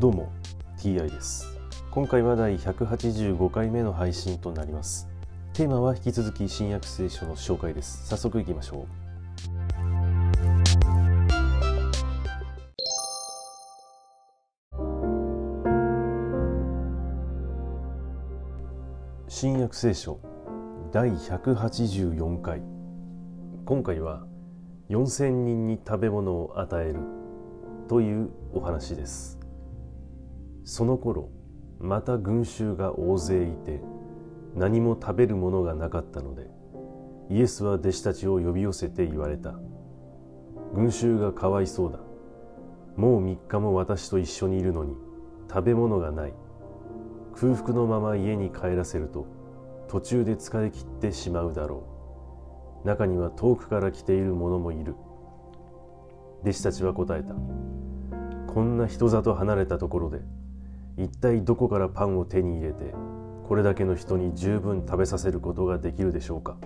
どうも TI です。今回は第185回目の配信となります。テーマは引き続き新約聖書の紹介です。早速いきましょう。新約聖書第184回。今回は4000人に食べ物を与えるというお話です。その頃また群衆が大勢いて何も食べるものがなかったのでイエスは弟子たちを呼び寄せて言われた。群衆がかわいそうだ。もう3日も私と一緒にいるのに食べ物がない。空腹のまま家に帰らせると途中で疲れ切ってしまうだろう。中には遠くから来ている者もいる。弟子たちは答えた。こんな人里離れたところで一体どこからパンを手に入れてこれだけの人に十分食べさせることができるでしょうか？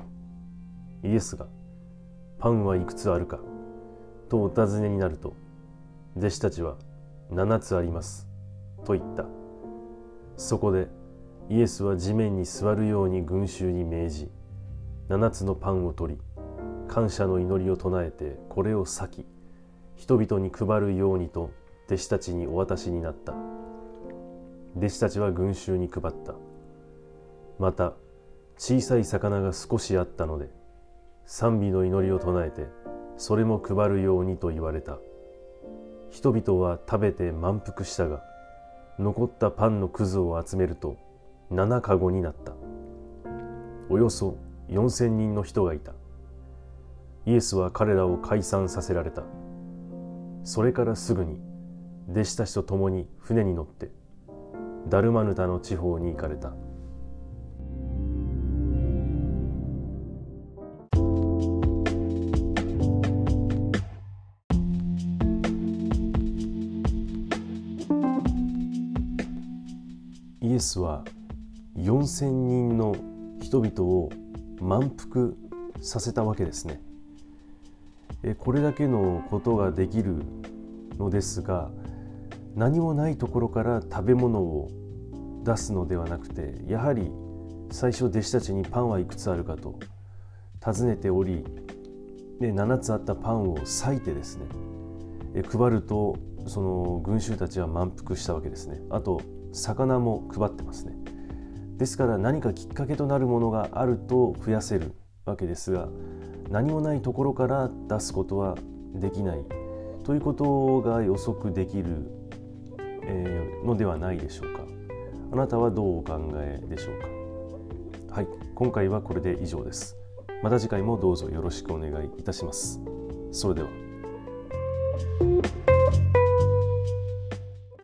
イエスが「パンはいくつあるか?」とお尋ねになると弟子たちは「7つあります」と言った。そこでイエスは地面に座るように群衆に命じ7つのパンを取り感謝の祈りを唱えてこれを裂き人々に配るようにと弟子たちにお渡しになった。弟子たちは群衆に配った。また小さい魚が少しあったので賛美の祈りを唱えてそれも配るようにと言われた。人々は食べて満腹したが残ったパンのくずを集めると7かごになった。およそ4,000人の人がいた。イエスは彼らを解散させられた。それからすぐに弟子たちと共に船に乗ってダルマヌタの地方に行かれたイエスは4,000人の人々を満腹させたわけですね。これだけのことができるのですが何もないところから食べ物を出すのではなくてやはり最初弟子たちにパンはいくつあるかと尋ねておりで7つあったパンを裂いてですね配るとその群衆たちは満腹したわけですね。あと魚も配ってますね。ですから何かきっかけとなるものがあると増やせるわけですが何もないところから出すことはできないということが予測できる、えー、のではないでしょうか。あなたはどうお考えでしょうか。はい今回はこれで以上です。また次回もどうぞよろしくお願いいたします。それでは。